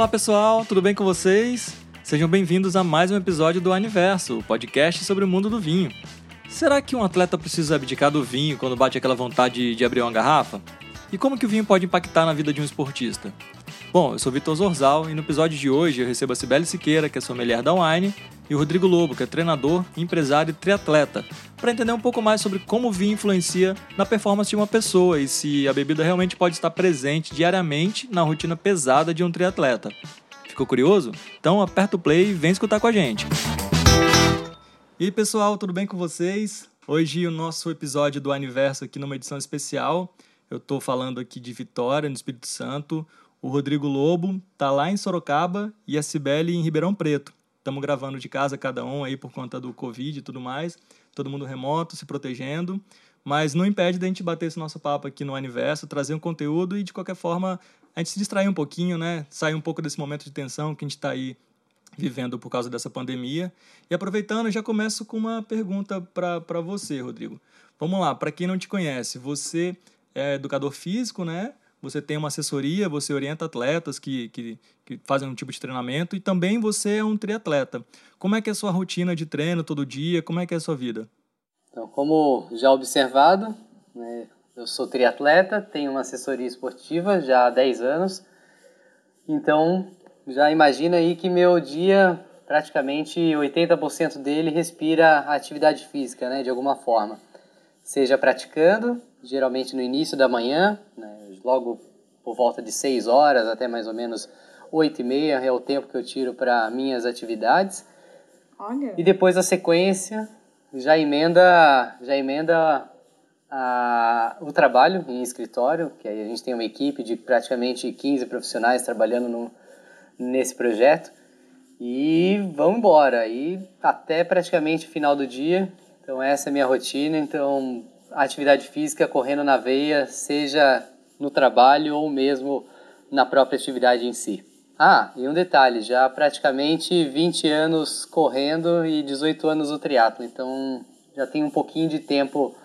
Olá pessoal, tudo bem com vocês? Sejam bem-vindos a mais um episódio do Aniverso, o podcast sobre o mundo do vinho. Será que um atleta precisa abdicar do vinho quando bate aquela vontade de abrir uma garrafa? E como que o vinho pode impactar na vida de um esportista? Bom, eu sou Vitor Zorzal e no episódio de hoje eu recebo a Cibele Siqueira, que é sommelier da Wine, e o Rodrigo Lobo, que é treinador, empresário e triatleta, para entender um pouco mais sobre como o vinho influencia na performance de uma pessoa e se a bebida realmente pode estar presente diariamente na rotina pesada de um triatleta. Ficou curioso? Então aperta o play e vem escutar com a gente. E aí, pessoal, tudo bem com vocês? Hoje o nosso episódio do aniversário aqui numa edição especial. Eu estou falando aqui de Vitória, no Espírito Santo, o Rodrigo Lobo tá lá em Sorocaba e a Cibele em Ribeirão Preto. Estamos gravando de casa cada um aí por conta do Covid e tudo mais. Todo mundo remoto, se protegendo. Mas não impede da gente bater esse nosso papo aqui no Aniverso, trazer um conteúdo e, de qualquer forma, a gente se distrair um pouquinho, né? Sair um pouco desse momento de tensão que a gente está aí vivendo por causa dessa pandemia. E aproveitando, já começo com uma pergunta para você, Rodrigo. Vamos lá, para quem não te conhece, você é educador físico, né? Você tem uma assessoria, você orienta atletas que, que, que, fazem um tipo de treinamento e também você é um triatleta. Como é que é a sua rotina de treino todo dia? Como é que é a sua vida? Então, como já observado, né, eu sou triatleta, tenho uma assessoria esportiva já há 10 anos, então já imagina aí que meu dia, praticamente 80% dele respira atividade física, né, de alguma forma. Seja praticando, geralmente no início da manhã, né, logo por volta de 6 horas até mais ou menos 8 e meia é o tempo que eu tiro para minhas atividades. Olha. E depois a sequência já emenda, já emenda a, o trabalho em escritório, que aí a gente tem uma equipe de praticamente 15 profissionais trabalhando no, nesse projeto. E vamos embora, e até praticamente o final do dia. Então essa é a minha rotina, então atividade física correndo na veia, seja no trabalho ou mesmo na própria atividade em si. Ah, e um detalhe, já praticamente 20 anos correndo e 18 anos no triatlo, então já tem um pouquinho de tempo,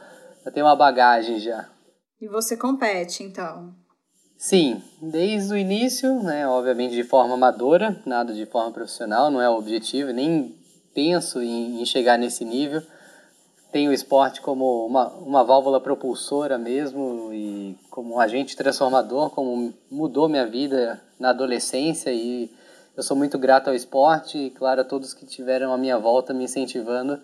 já tem uma bagagem já. E você compete, então? Sim, desde o início, né, obviamente de forma amadora, nada de forma profissional, não é o objetivo, nem penso em, em chegar nesse nível, tenho o esporte como uma, uma válvula propulsora mesmo e como um agente transformador, como mudou minha vida na adolescência e eu sou muito grato ao esporte e, claro, a todos que tiveram a minha volta me incentivando.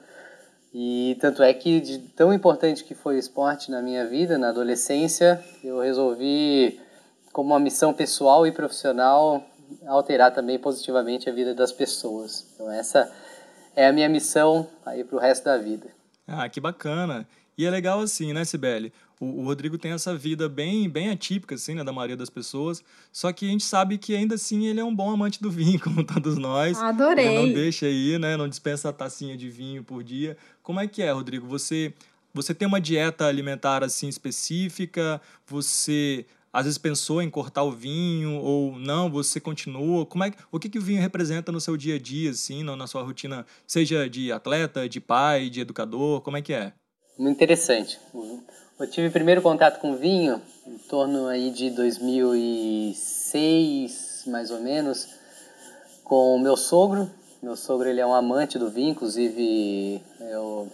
E tanto é que, de tão importante que foi o esporte na minha vida, na adolescência, eu resolvi, como uma missão pessoal e profissional, alterar também positivamente a vida das pessoas. Então, essa é a minha missão aí para o resto da vida. Ah, que bacana. E é legal assim, né, Sibeli? O, o, Rodrigo tem essa vida bem, bem atípica, assim, né, da maioria das pessoas. Só que a gente sabe que ainda assim ele é um bom amante do vinho, como todos nós. Adorei. Ele não deixa aí, né? Não dispensa a tacinha de vinho por dia. Como é que é, Rodrigo? Você, você tem uma dieta alimentar assim específica? Você às vezes pensou em cortar o vinho ou não, você continua? Como é, o que, que o vinho representa no seu dia a dia, assim, na sua rotina, seja de atleta, de pai, de educador, como é que é? Muito interessante. Eu tive primeiro contato com vinho em torno aí de 2006, mais ou menos, com o meu sogro. Meu sogro ele é um amante do vinho, inclusive eu,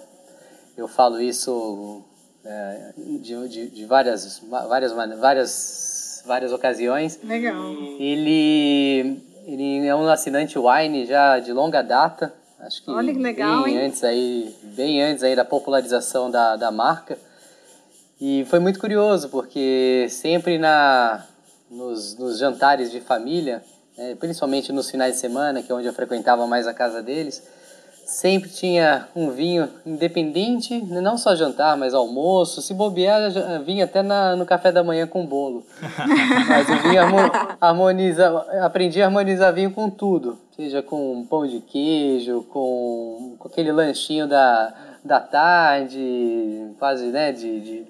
eu falo isso é, de, de, de, várias, várias, várias, várias ocasiões. Legal. Ele, ele é um assinante Wine já de longa data. Acho que, Olha que legal, bem hein? antes aí, bem antes aí da popularização da, da marca. E foi muito curioso porque sempre na nos, nos jantares de família, né, principalmente nos finais de semana, que é onde eu frequentava mais a casa deles, sempre tinha um vinho independente, não só jantar, mas almoço. Se bobear, vinha até na, no café da manhã com bolo. mas o vinho harmoniza, aprendi a harmonizar vinho com tudo, seja com pão de queijo, com, com aquele lanchinho da, da tarde, quase, né, de, de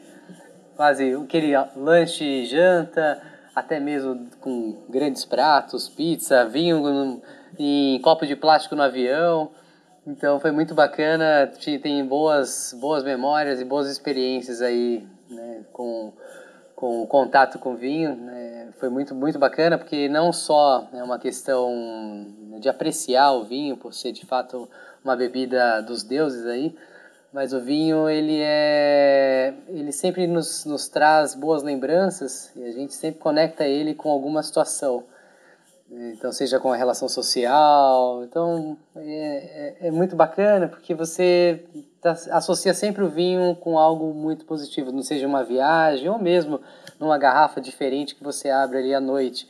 quase aquele lanche e janta, até mesmo com grandes pratos, pizza, vinho em copo de plástico no avião. Então foi muito bacana, tem boas, boas memórias e boas experiências aí né, com, com o contato com o vinho. Né? Foi muito, muito bacana, porque não só é uma questão de apreciar o vinho, por ser de fato uma bebida dos deuses aí, mas o vinho ele é ele sempre nos, nos traz boas lembranças e a gente sempre conecta ele com alguma situação então seja com a relação social então é, é, é muito bacana porque você tá, associa sempre o vinho com algo muito positivo não seja uma viagem ou mesmo numa garrafa diferente que você abre ali à noite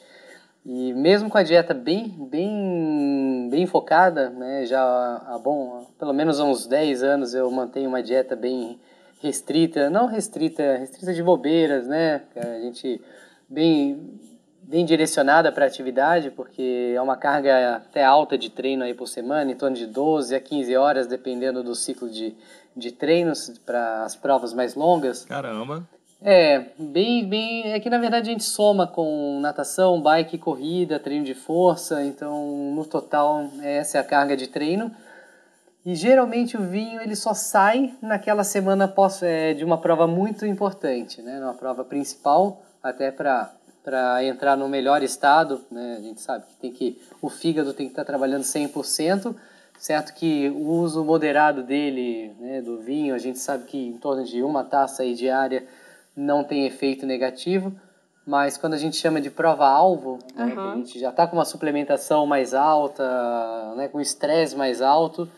e mesmo com a dieta bem, bem, bem focada, né, já há bom, pelo menos uns 10 anos eu mantenho uma dieta bem restrita, não restrita, restrita de bobeiras, né? A gente bem bem direcionada para a atividade, porque é uma carga até alta de treino aí por semana, em torno de 12 a 15 horas, dependendo do ciclo de, de treinos para as provas mais longas. Caramba! É, bem, bem. É que na verdade a gente soma com natação, bike, corrida, treino de força, então no total essa é a carga de treino. E geralmente o vinho ele só sai naquela semana pós, é, de uma prova muito importante, né? Uma prova principal, até para para entrar no melhor estado, né? A gente sabe que tem que o fígado tem que estar tá trabalhando 100%, certo que o uso moderado dele, né, do vinho, a gente sabe que em torno de uma taça aí diária não tem efeito negativo, mas quando a gente chama de prova-alvo, uhum. né, a gente já está com uma suplementação mais alta, né, com estresse mais alto,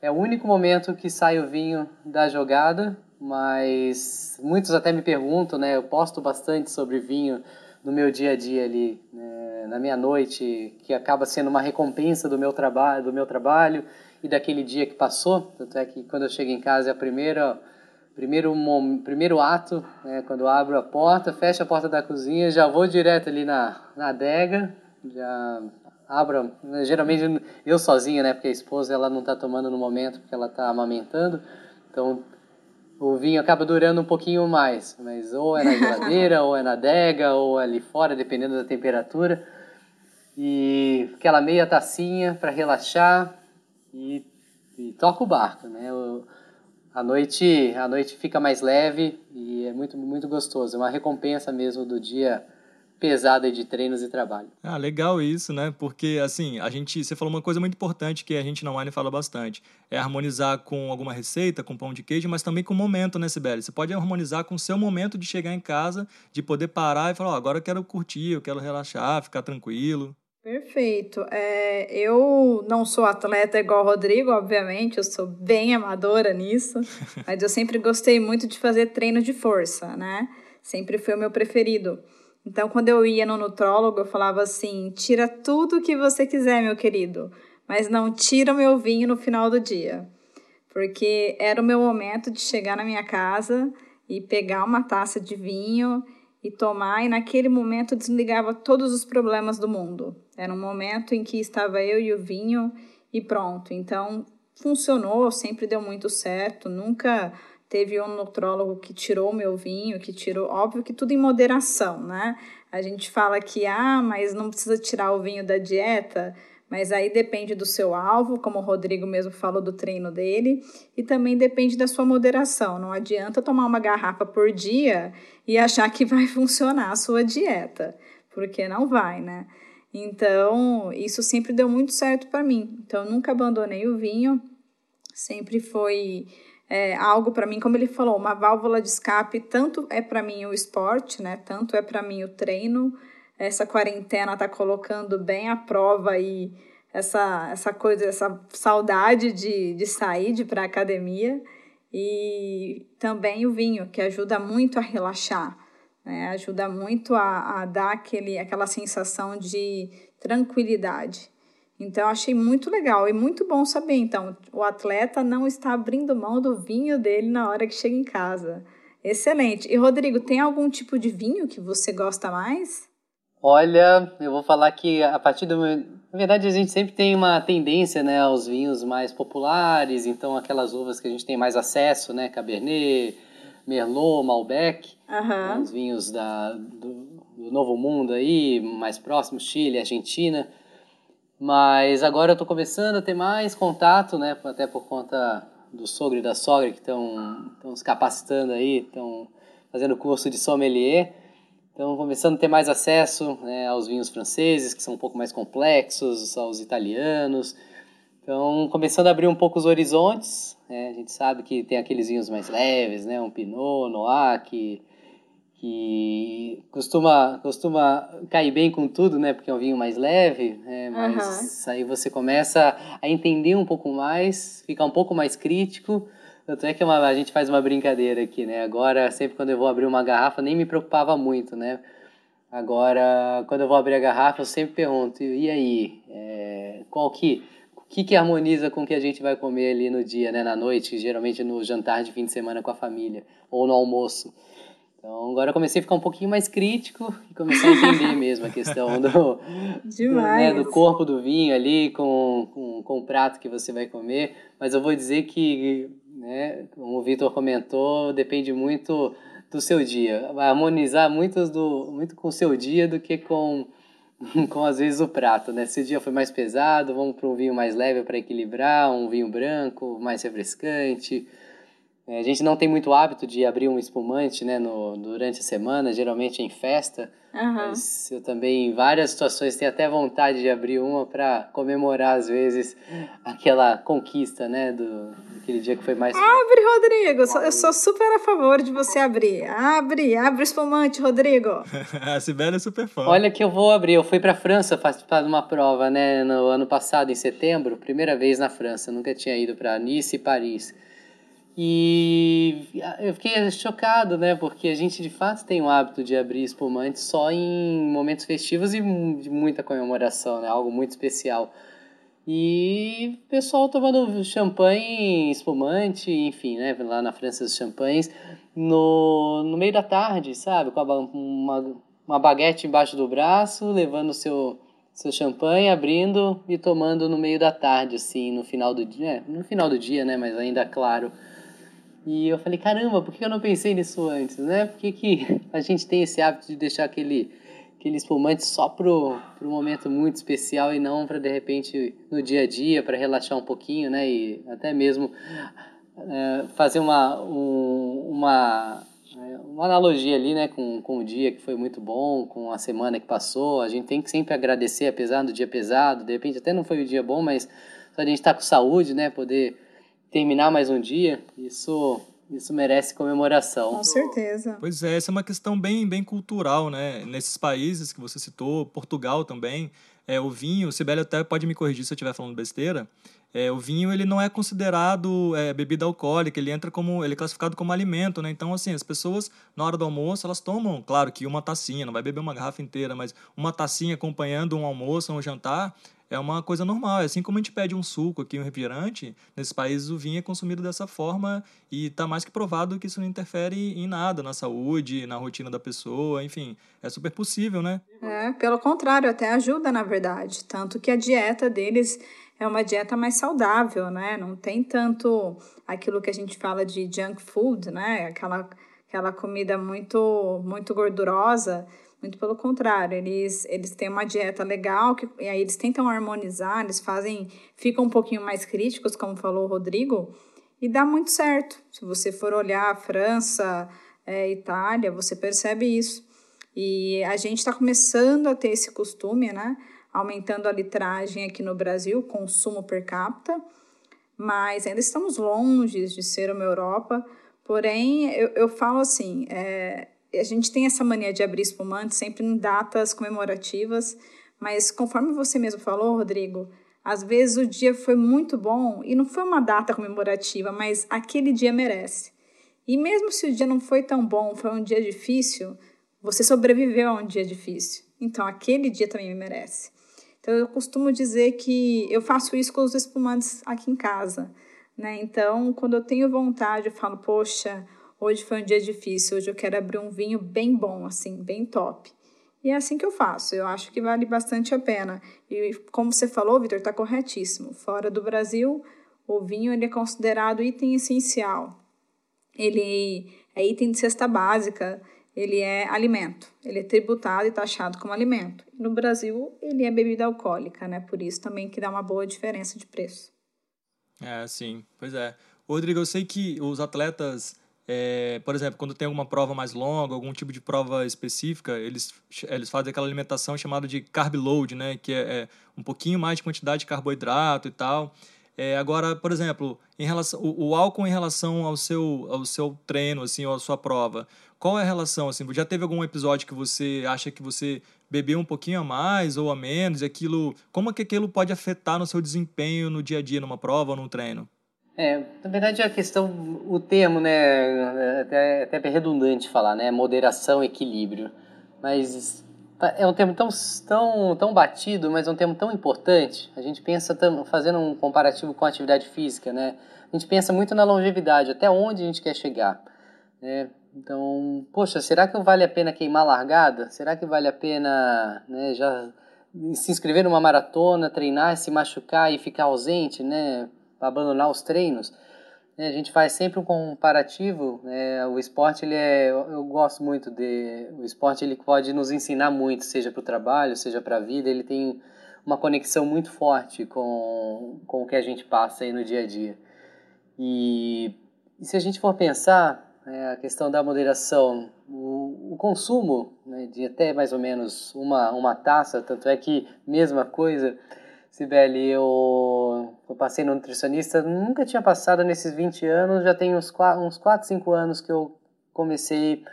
é o único momento que sai o vinho da jogada, mas muitos até me perguntam, né, eu posto bastante sobre vinho no meu dia a dia ali, né, na minha noite, que acaba sendo uma recompensa do meu trabalho, do meu trabalho e daquele dia que passou, tanto é que quando eu chego em casa é a primeira primeiro, primeiro ato, né, quando eu abro a porta, fecho a porta da cozinha, já vou direto ali na, na adega, já abro, né, geralmente eu sozinha, né, porque a esposa ela não está tomando no momento, porque ela está amamentando, então o vinho acaba durando um pouquinho mais, mas ou é na geladeira, ou é na adega, ou é ali fora, dependendo da temperatura, e aquela meia tacinha para relaxar e, e toca o barco, né, a noite, a noite fica mais leve e é muito, muito gostoso. É uma recompensa mesmo do dia pesado de treinos e trabalho. Ah, legal isso, né? Porque, assim, a gente... Você falou uma coisa muito importante que a gente na Wine fala bastante. É harmonizar com alguma receita, com pão de queijo, mas também com o momento, né, Sibeli? Você pode harmonizar com o seu momento de chegar em casa, de poder parar e falar, oh, agora eu quero curtir, eu quero relaxar, ficar tranquilo. Perfeito. É, eu não sou atleta igual o Rodrigo, obviamente, eu sou bem amadora nisso, mas eu sempre gostei muito de fazer treino de força, né? Sempre foi o meu preferido. Então, quando eu ia no nutrólogo, eu falava assim: tira tudo que você quiser, meu querido, mas não tira o meu vinho no final do dia. Porque era o meu momento de chegar na minha casa e pegar uma taça de vinho e tomar, e naquele momento desligava todos os problemas do mundo. Era um momento em que estava eu e o vinho e pronto. Então, funcionou, sempre deu muito certo, nunca teve um nutrólogo que tirou o meu vinho, que tirou, óbvio que tudo em moderação, né? A gente fala que, ah, mas não precisa tirar o vinho da dieta, mas aí depende do seu alvo, como o Rodrigo mesmo falou do treino dele, e também depende da sua moderação. Não adianta tomar uma garrafa por dia e achar que vai funcionar a sua dieta, porque não vai, né? Então, isso sempre deu muito certo para mim. Então, nunca abandonei o vinho, sempre foi é, algo para mim, como ele falou, uma válvula de escape. Tanto é para mim o esporte, né? Tanto é para mim o treino. Essa quarentena tá colocando bem à prova aí essa, essa coisa, essa saudade de, de sair, de para academia. E também o vinho, que ajuda muito a relaxar né? ajuda muito a, a dar aquele, aquela sensação de tranquilidade. Então, achei muito legal e muito bom saber. Então, o atleta não está abrindo mão do vinho dele na hora que chega em casa. Excelente. E, Rodrigo, tem algum tipo de vinho que você gosta mais? Olha, eu vou falar que a partir do. Na verdade, a gente sempre tem uma tendência né, aos vinhos mais populares, então aquelas uvas que a gente tem mais acesso, né? Cabernet, Merlot, Malbec, uhum. os vinhos da, do, do, Novo Mundo aí, mais próximos, Chile, Argentina. Mas agora eu estou começando a ter mais contato, né, até por conta do sogro e da sogra que estão se capacitando aí, estão fazendo curso de sommelier. Então, começando a ter mais acesso né, aos vinhos franceses, que são um pouco mais complexos, aos italianos. Então, começando a abrir um pouco os horizontes. Né? A gente sabe que tem aqueles vinhos mais leves, né? um Pinot, Noir, que, que costuma, costuma cair bem com tudo, né? porque é um vinho mais leve. Né? Mas uhum. aí você começa a entender um pouco mais, ficar um pouco mais crítico tanto é que uma, a gente faz uma brincadeira aqui, né? Agora, sempre quando eu vou abrir uma garrafa, nem me preocupava muito, né? Agora, quando eu vou abrir a garrafa, eu sempre pergunto, e aí, é, qual que, o que que harmoniza com o que a gente vai comer ali no dia, né? Na noite, geralmente no jantar de fim de semana com a família, ou no almoço. Então, agora eu comecei a ficar um pouquinho mais crítico e comecei a entender mesmo a questão do, do, né, do, corpo do vinho ali com, com, com o prato que você vai comer. Mas eu vou dizer que né? Como o Vitor comentou, depende muito do seu dia. Vai harmonizar muito, do, muito com o seu dia do que com, com às vezes o prato, né? Se o dia foi mais pesado, vamos para um vinho mais leve para equilibrar, um vinho branco mais refrescante. É, a gente não tem muito hábito de abrir um espumante né, no, durante a semana, geralmente em festa. Uhum. Mas eu também, em várias situações, tenho até vontade de abrir uma para comemorar, às vezes, aquela conquista, né? Do, daquele dia que foi mais. Abre, Rodrigo! Eu sou super a favor de você abrir. Abre, abre o espumante, Rodrigo! a Sibeli é super fã. Olha que eu vou abrir. Eu fui para França participar de uma prova, né? No ano passado, em setembro, primeira vez na França. Nunca tinha ido para Nice e Paris. E eu fiquei chocado, né? Porque a gente de fato tem o hábito de abrir espumante só em momentos festivos e de muita comemoração, né? Algo muito especial. E o pessoal tomando champanhe, espumante, enfim, né? Lá na França, os champanhes, no, no meio da tarde, sabe? Com uma, uma baguete embaixo do braço, levando seu, seu champanhe, abrindo e tomando no meio da tarde, assim, no final do dia. É, no final do dia, né? Mas ainda claro e eu falei, caramba, por que eu não pensei nisso antes, né? Por que, que a gente tem esse hábito de deixar aquele, aquele espumante só pro, pro momento muito especial e não para, de repente, no dia a dia, para relaxar um pouquinho, né? E até mesmo é, fazer uma, um, uma, uma analogia ali, né? Com, com o dia que foi muito bom, com a semana que passou. A gente tem que sempre agradecer, apesar do dia pesado. De repente até não foi o dia bom, mas a gente estar tá com saúde, né? Poder terminar mais um dia, isso isso merece comemoração. Com certeza. Pois é, essa é uma questão bem, bem cultural, né? Nesses países que você citou, Portugal também, é, o vinho, o Sibeli até pode me corrigir se eu estiver falando besteira, é, o vinho ele não é considerado é, bebida alcoólica, ele entra como, ele é classificado como alimento, né? Então, assim, as pessoas, na hora do almoço, elas tomam, claro que uma tacinha, não vai beber uma garrafa inteira, mas uma tacinha acompanhando um almoço, um jantar, é uma coisa normal. É assim como a gente pede um suco aqui, um refrigerante, nesses países o vinho é consumido dessa forma e está mais que provado que isso não interfere em nada na saúde, na rotina da pessoa, enfim, é super possível, né? É, pelo contrário, até ajuda, na verdade. Tanto que a dieta deles é uma dieta mais saudável, né? Não tem tanto aquilo que a gente fala de junk food, né? Aquela, aquela comida muito, muito gordurosa muito pelo contrário, eles, eles têm uma dieta legal, que, e aí eles tentam harmonizar, eles fazem, ficam um pouquinho mais críticos, como falou o Rodrigo, e dá muito certo. Se você for olhar a França, é, Itália, você percebe isso. E a gente está começando a ter esse costume, né? Aumentando a litragem aqui no Brasil, consumo per capita, mas ainda estamos longe de ser uma Europa. Porém, eu, eu falo assim, é, a gente tem essa mania de abrir espumante sempre em datas comemorativas, mas conforme você mesmo falou, Rodrigo, às vezes o dia foi muito bom e não foi uma data comemorativa, mas aquele dia merece. E mesmo se o dia não foi tão bom, foi um dia difícil, você sobreviveu a um dia difícil. Então aquele dia também merece. Então eu costumo dizer que eu faço isso com os espumantes aqui em casa, né? Então, quando eu tenho vontade, eu falo, poxa, Hoje foi um dia difícil, hoje eu quero abrir um vinho bem bom, assim, bem top. E é assim que eu faço, eu acho que vale bastante a pena. E como você falou, Vitor, está corretíssimo. Fora do Brasil, o vinho ele é considerado item essencial. Ele é item de cesta básica, ele é alimento. Ele é tributado e taxado como alimento. No Brasil, ele é bebida alcoólica, né? Por isso também que dá uma boa diferença de preço. É, sim. Pois é. Rodrigo, eu sei que os atletas é, por exemplo, quando tem alguma prova mais longa, algum tipo de prova específica, eles, eles fazem aquela alimentação chamada de carb load, né? Que é, é um pouquinho mais de quantidade de carboidrato e tal. É, agora, por exemplo, em relação, o, o, álcool em relação ao seu, ao seu treino, assim, ou à sua prova, qual é a relação? Assim, já teve algum episódio que você acha que você bebeu um pouquinho a mais ou a menos, e aquilo, como é que aquilo pode afetar no seu desempenho no dia a dia, numa prova ou num treino? É, na verdade a questão, o termo, né, é até, até redundante falar, né, moderação, equilíbrio, mas é um termo tão, tão, tão batido, mas é um termo tão importante. A gente pensa, fazendo um comparativo com a atividade física, né? A gente pensa muito na longevidade, até onde a gente quer chegar. Né? Então, poxa, será que vale a pena queimar largada? Será que vale a pena né, já se inscrever numa maratona, treinar, se machucar e ficar ausente, né? Abandonar os treinos? Né, a gente faz sempre um comparativo. Né? O esporte, ele é, eu gosto muito de. O esporte ele pode nos ensinar muito, seja para o trabalho, seja para a vida. Ele tem uma conexão muito forte com, com o que a gente passa aí no dia a dia. E, e se a gente for pensar, é, a questão da moderação, o, o consumo né, de até mais ou menos uma, uma taça, tanto é que, mesma coisa, Sibeli, eu, eu passei no nutricionista, nunca tinha passado nesses 20 anos, já tem uns 4, uns 4 5 anos que eu comecei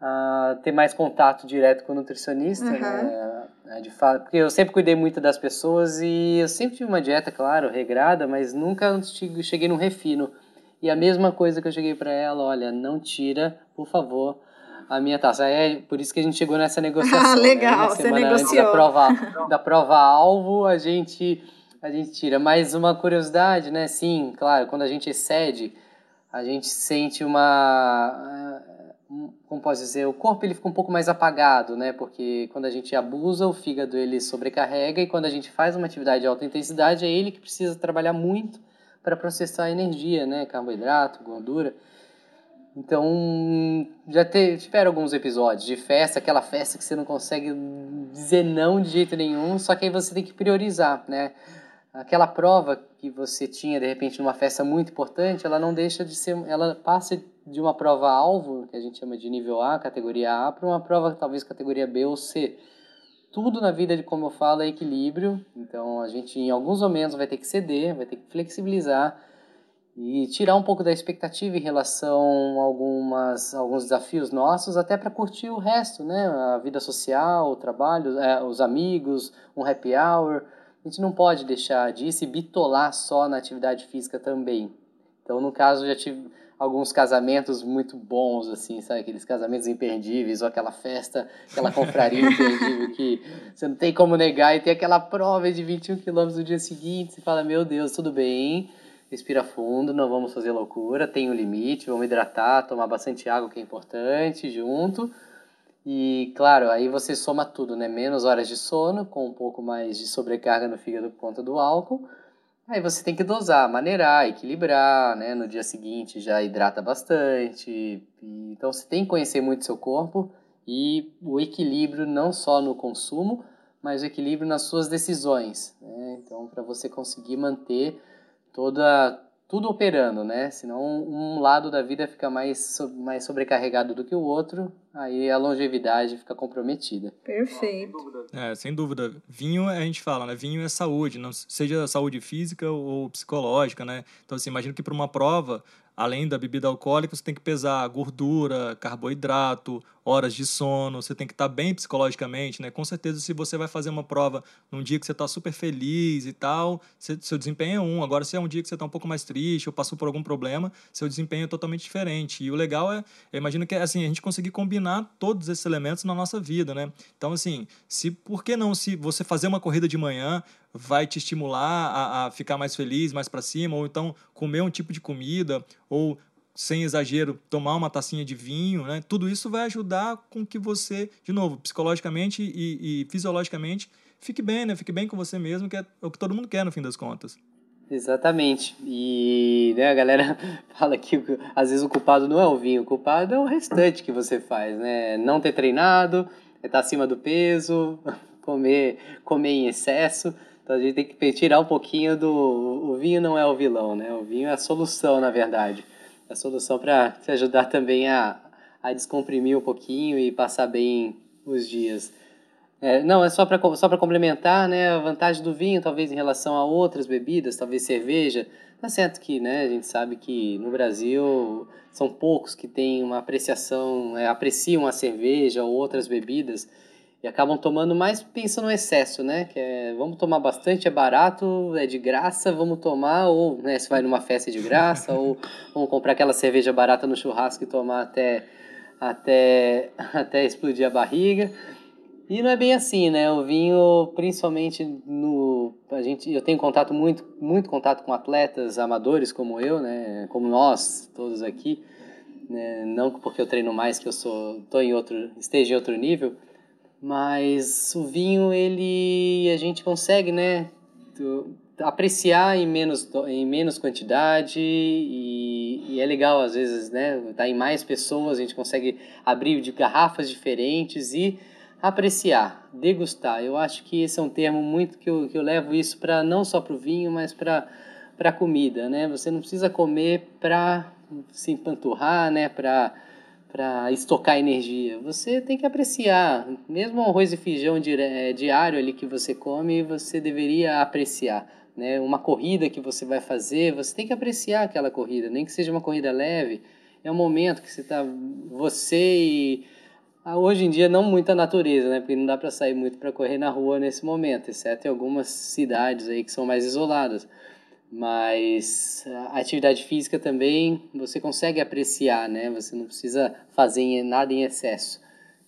a ter mais contato direto com o nutricionista, uhum. né, de fato, porque eu sempre cuidei muito das pessoas e eu sempre tive uma dieta, claro, regrada, mas nunca cheguei num refino. E a mesma coisa que eu cheguei para ela, olha, não tira, por favor, a minha taça. É por isso que a gente chegou nessa negociação. Ah, legal, né? você negociou. Da prova, da prova alvo, a gente a gente tira. Mas uma curiosidade, né? Sim, claro, quando a gente excede, a gente sente uma como posso dizer, o corpo ele fica um pouco mais apagado, né? Porque quando a gente abusa, o fígado ele sobrecarrega e quando a gente faz uma atividade de alta intensidade, é ele que precisa trabalhar muito para processar a energia, né? Carboidrato, gordura. Então, já te, tiveram alguns episódios de festa, aquela festa que você não consegue dizer não de jeito nenhum, só que aí você tem que priorizar, né? Aquela prova que você tinha, de repente, numa festa muito importante, ela não deixa de ser, ela passa de uma prova alvo, que a gente chama de nível A, categoria A, para uma prova talvez categoria B ou C tudo na vida, como eu falo, é equilíbrio. Então a gente em alguns momentos vai ter que ceder, vai ter que flexibilizar e tirar um pouco da expectativa em relação a algumas, alguns desafios nossos, até para curtir o resto, né? A vida social, o trabalho, é, os amigos, um happy hour. A gente não pode deixar de se bitolar só na atividade física também. Então, no caso, já tive alguns casamentos muito bons, assim, sabe? Aqueles casamentos imperdíveis, ou aquela festa, aquela confraria imperdível que você não tem como negar e tem aquela prova de 21 quilômetros no dia seguinte, você fala, meu Deus, tudo bem, respira fundo, não vamos fazer loucura, tem um limite, vamos hidratar, tomar bastante água que é importante, junto. E, claro, aí você soma tudo, né? Menos horas de sono, com um pouco mais de sobrecarga no fígado por conta do álcool, Aí você tem que dosar, maneirar, equilibrar, né? No dia seguinte já hidrata bastante. Então você tem que conhecer muito seu corpo e o equilíbrio não só no consumo, mas o equilíbrio nas suas decisões. Né? Então, para você conseguir manter toda tudo operando, né? Senão um lado da vida fica mais, mais sobrecarregado do que o outro, aí a longevidade fica comprometida. Perfeito. É, sem dúvida. Vinho, a gente fala, né? Vinho é saúde, não seja saúde física ou psicológica, né? Então, assim, imagino que para uma prova, além da bebida alcoólica, você tem que pesar gordura, carboidrato, horas de sono, você tem que estar tá bem psicologicamente, né? Com certeza, se você vai fazer uma prova num dia que você está super feliz e tal, seu desempenho é um. Agora, se é um dia que você está um pouco mais triste ou passou por algum problema, seu desempenho é totalmente diferente. E o legal é, eu imagino que assim, a gente conseguir combinar todos esses elementos na nossa vida, né? Então, assim, se por que não se você fazer uma corrida de manhã vai te estimular a, a ficar mais feliz, mais para cima, ou então comer um tipo de comida, ou sem exagero, tomar uma tacinha de vinho, né? Tudo isso vai ajudar com que você, de novo, psicologicamente e, e fisiologicamente, fique bem, né? Fique bem com você mesmo, que é o que todo mundo quer no fim das contas. Exatamente. E né, a galera fala que às vezes o culpado não é o vinho, o culpado é o restante que você faz, né? Não ter treinado, estar tá acima do peso, comer, comer em excesso. Então a gente tem que tirar um pouquinho do. O vinho não é o vilão, né? O vinho é a solução, na verdade. a solução para te ajudar também a, a descomprimir um pouquinho e passar bem os dias. É, não, é só para só complementar, né, a vantagem do vinho, talvez em relação a outras bebidas, talvez cerveja. Tá certo que, né, a gente sabe que no Brasil são poucos que têm uma apreciação, é, apreciam a cerveja ou outras bebidas e acabam tomando mais pensando no excesso, né? Que é, vamos tomar bastante, é barato, é de graça, vamos tomar, ou né, se vai numa festa de graça, ou vamos comprar aquela cerveja barata no churrasco e tomar até, até, até explodir a barriga. E não é bem assim, né? O vinho, principalmente no. A gente, eu tenho contato muito, muito contato com atletas amadores como eu, né? Como nós, todos aqui. Né? Não porque eu treino mais que eu sou, tô em outro, esteja em outro nível, mas o vinho ele a gente consegue, né? apreciar em menos, em menos quantidade e, e, é legal às vezes, né? Tá em mais pessoas, a gente consegue abrir de garrafas diferentes e apreciar, degustar. Eu acho que esse é um termo muito que eu, que eu levo isso para não só para o vinho, mas para para comida, né? Você não precisa comer para se empanturrar, né? Para para estocar energia. Você tem que apreciar, mesmo o arroz e feijão é, diário ali que você come, você deveria apreciar. Né? Uma corrida que você vai fazer, você tem que apreciar aquela corrida, nem que seja uma corrida leve. É um momento que você está você e hoje em dia não muita natureza, né? Porque não dá para sair muito para correr na rua nesse momento, exceto em algumas cidades aí que são mais isoladas. Mas a atividade física também você consegue apreciar, né? Você não precisa fazer nada em excesso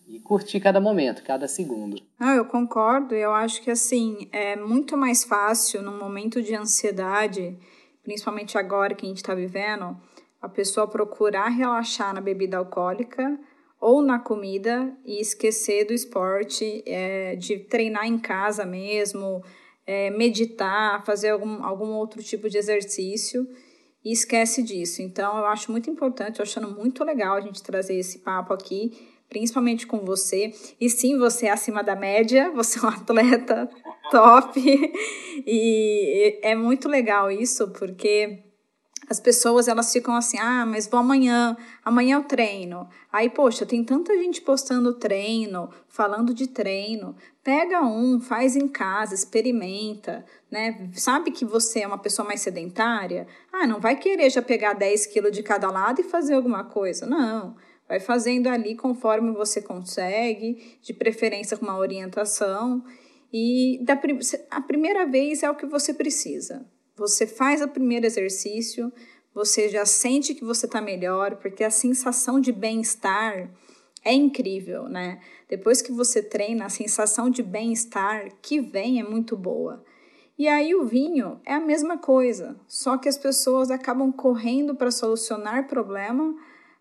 e curtir cada momento, cada segundo. Ah, eu concordo. Eu acho que assim é muito mais fácil num momento de ansiedade, principalmente agora que a gente está vivendo, a pessoa procurar relaxar na bebida alcoólica ou na comida e esquecer do esporte, é, de treinar em casa mesmo, é, meditar, fazer algum, algum outro tipo de exercício e esquece disso. Então, eu acho muito importante, eu achando muito legal a gente trazer esse papo aqui, principalmente com você. E sim, você é acima da média, você é um atleta top. e é muito legal isso, porque as pessoas elas ficam assim, ah, mas vou amanhã, amanhã eu treino. Aí, poxa, tem tanta gente postando treino, falando de treino. Pega um, faz em casa, experimenta, né? Sabe que você é uma pessoa mais sedentária? Ah, não vai querer já pegar 10 quilos de cada lado e fazer alguma coisa. Não. Vai fazendo ali conforme você consegue, de preferência com uma orientação. E da, a primeira vez é o que você precisa. Você faz o primeiro exercício, você já sente que você está melhor, porque a sensação de bem-estar é incrível, né? Depois que você treina, a sensação de bem-estar que vem é muito boa. E aí o vinho é a mesma coisa, só que as pessoas acabam correndo para solucionar problema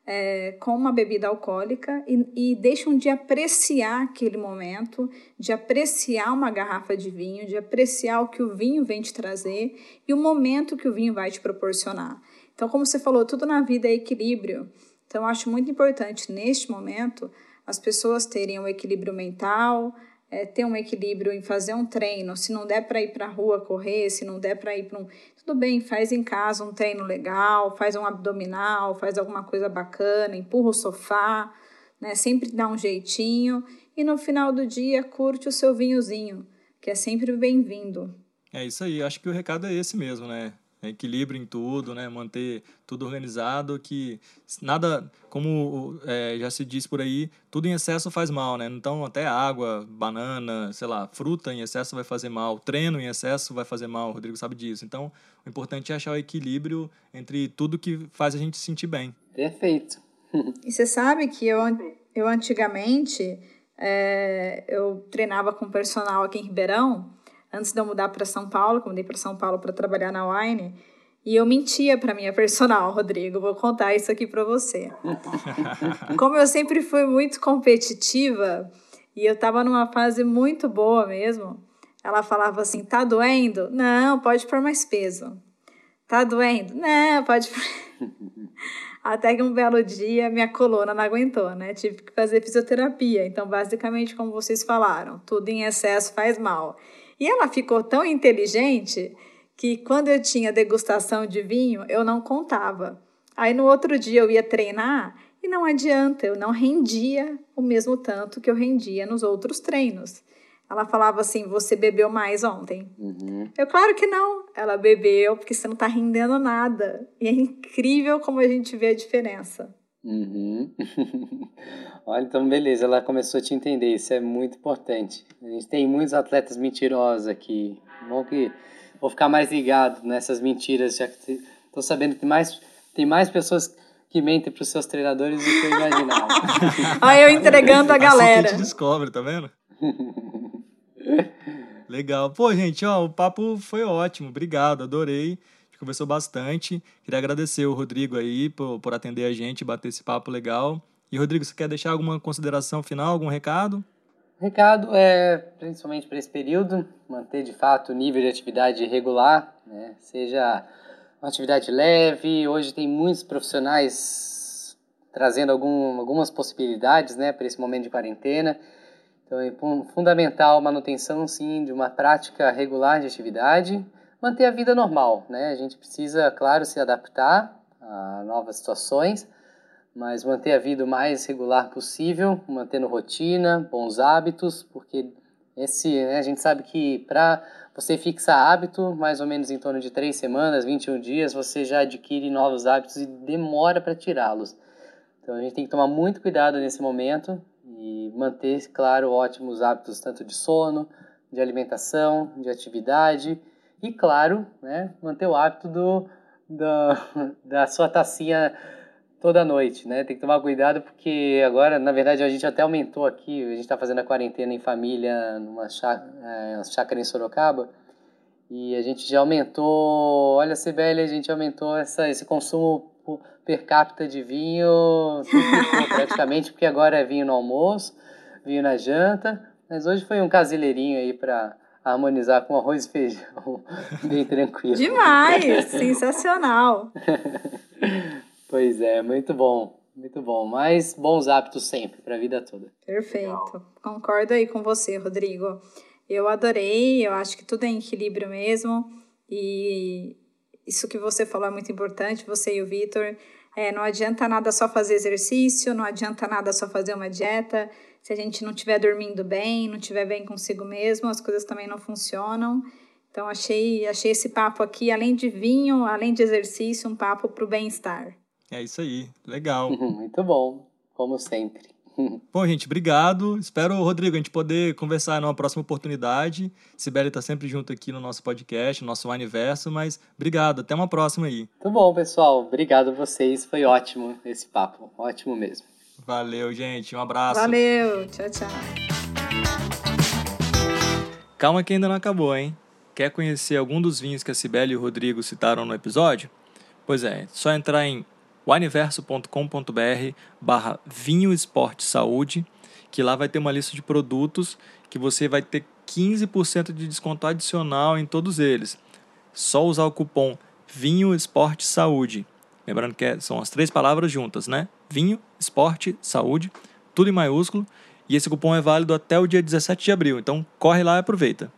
é, com uma bebida alcoólica e, e deixam de apreciar aquele momento, de apreciar uma garrafa de vinho, de apreciar o que o vinho vem te trazer e o momento que o vinho vai te proporcionar. Então, como você falou, tudo na vida é equilíbrio. Então, eu acho muito importante neste momento as pessoas terem um equilíbrio mental, é, ter um equilíbrio em fazer um treino. Se não der para ir para a rua correr, se não der para ir para um. Tudo bem, faz em casa um treino legal, faz um abdominal, faz alguma coisa bacana, empurra o sofá, né? sempre dá um jeitinho. E no final do dia, curte o seu vinhozinho, que é sempre bem-vindo. É isso aí, acho que o recado é esse mesmo, né? É equilíbrio em tudo, né? Manter tudo organizado, que nada, como é, já se diz por aí, tudo em excesso faz mal, né? Então até água, banana, sei lá, fruta em excesso vai fazer mal, treino em excesso vai fazer mal, o Rodrigo sabe disso. Então o importante é achar o equilíbrio entre tudo que faz a gente se sentir bem. Perfeito. e você sabe que eu, eu antigamente é, eu treinava com personal aqui em Ribeirão antes de eu mudar para São Paulo, que eu mudei para São Paulo para trabalhar na Wine, e eu mentia para minha personal, Rodrigo. Vou contar isso aqui para você. Como eu sempre fui muito competitiva e eu estava numa fase muito boa mesmo, ela falava assim: "Tá doendo? Não, pode pôr mais peso. Tá doendo? Não, pode Até que um belo dia minha coluna não aguentou, né? Tive que fazer fisioterapia. Então, basicamente, como vocês falaram, tudo em excesso faz mal. E ela ficou tão inteligente que quando eu tinha degustação de vinho, eu não contava. Aí no outro dia eu ia treinar e não adianta, eu não rendia o mesmo tanto que eu rendia nos outros treinos. Ela falava assim: Você bebeu mais ontem? Uhum. Eu, claro que não. Ela bebeu porque você não está rendendo nada. E é incrível como a gente vê a diferença. Uhum. Olha, então beleza, ela começou a te entender, isso é muito importante. A gente tem muitos atletas mentirosos aqui. Bom que vou ficar mais ligado nessas mentiras, já que estou sabendo que mais, tem mais pessoas que mentem para os seus treinadores do que eu imaginava. Olha eu entregando a galera. Assim que a gente descobre, tá vendo? Legal. Pô, gente, ó, o papo foi ótimo. Obrigado, adorei conversou bastante. Queria agradecer o Rodrigo aí por, por atender a gente, bater esse papo legal. E, Rodrigo, você quer deixar alguma consideração final, algum recado? Recado é, principalmente para esse período, manter de fato o nível de atividade regular, né? seja uma atividade leve. Hoje tem muitos profissionais trazendo algum, algumas possibilidades né, para esse momento de quarentena. Então é fundamental a manutenção, sim, de uma prática regular de atividade manter a vida normal, né? A gente precisa, claro, se adaptar a novas situações, mas manter a vida o mais regular possível, mantendo rotina, bons hábitos, porque esse, né, a gente sabe que para você fixar hábito, mais ou menos em torno de 3 semanas, 21 dias, você já adquire novos hábitos e demora para tirá-los. Então a gente tem que tomar muito cuidado nesse momento e manter, claro, ótimos hábitos tanto de sono, de alimentação, de atividade e, claro, né, manter o hábito do, do, da sua tacinha toda noite, né? Tem que tomar cuidado porque agora, na verdade, a gente até aumentou aqui, a gente está fazendo a quarentena em família numa é, chácara em Sorocaba e a gente já aumentou, olha Sibeli, a gente aumentou essa, esse consumo per capita de vinho praticamente, porque agora é vinho no almoço, vinho na janta, mas hoje foi um caseleirinho aí para harmonizar com arroz e feijão, bem tranquilo. Demais! sensacional! pois é, muito bom, muito bom. Mas bons hábitos sempre, para a vida toda. Perfeito. Concordo aí com você, Rodrigo. Eu adorei, eu acho que tudo é em equilíbrio mesmo. E isso que você falou é muito importante, você e o Vitor. É, não adianta nada só fazer exercício, não adianta nada só fazer uma dieta se a gente não estiver dormindo bem, não estiver bem consigo mesmo, as coisas também não funcionam. Então achei, achei esse papo aqui, além de vinho, além de exercício, um papo para o bem-estar. É isso aí, legal. Muito bom, como sempre. Bom, gente, obrigado. Espero, Rodrigo, a gente poder conversar numa próxima oportunidade. Sibeli está sempre junto aqui no nosso podcast, no nosso universo, mas obrigado. Até uma próxima aí. Muito bom, pessoal. Obrigado a vocês. Foi ótimo esse papo. Ótimo mesmo. Valeu, gente. Um abraço. Valeu. Tchau, tchau. Calma que ainda não acabou, hein? Quer conhecer algum dos vinhos que a Cibele e o Rodrigo citaram no episódio? Pois é, só entrar em universo.com.br barra vinho esporte saúde, que lá vai ter uma lista de produtos que você vai ter 15% de desconto adicional em todos eles. Só usar o cupom Vinho Esporte Saúde. Lembrando que é, são as três palavras juntas, né? Vinho, esporte, saúde, tudo em maiúsculo. E esse cupom é válido até o dia 17 de abril. Então corre lá e aproveita.